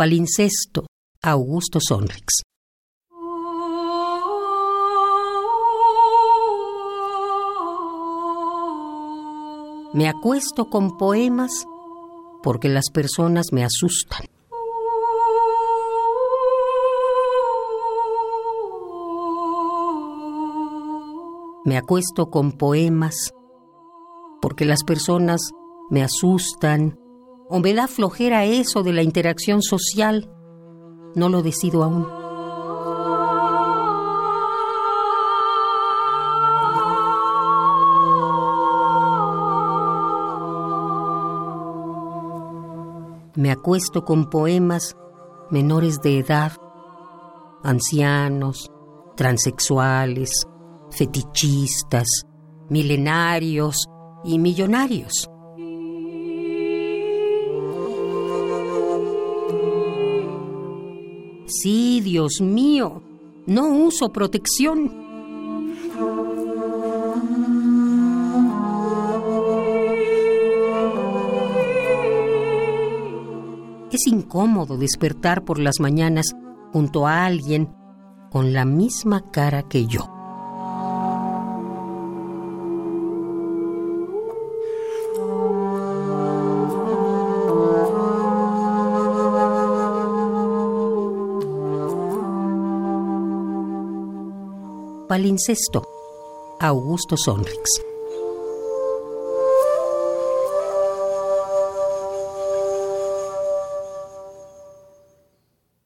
Palincesto, Augusto Sonrix. Me acuesto con poemas porque las personas me asustan. Me acuesto con poemas porque las personas me asustan o me da flojera eso de la interacción social. No lo decido aún. Me acuesto con poemas menores de edad, ancianos, transexuales, fetichistas, milenarios y millonarios. Sí, Dios mío, no uso protección. Es incómodo despertar por las mañanas junto a alguien con la misma cara que yo. Palincesto, Augusto Sonrix.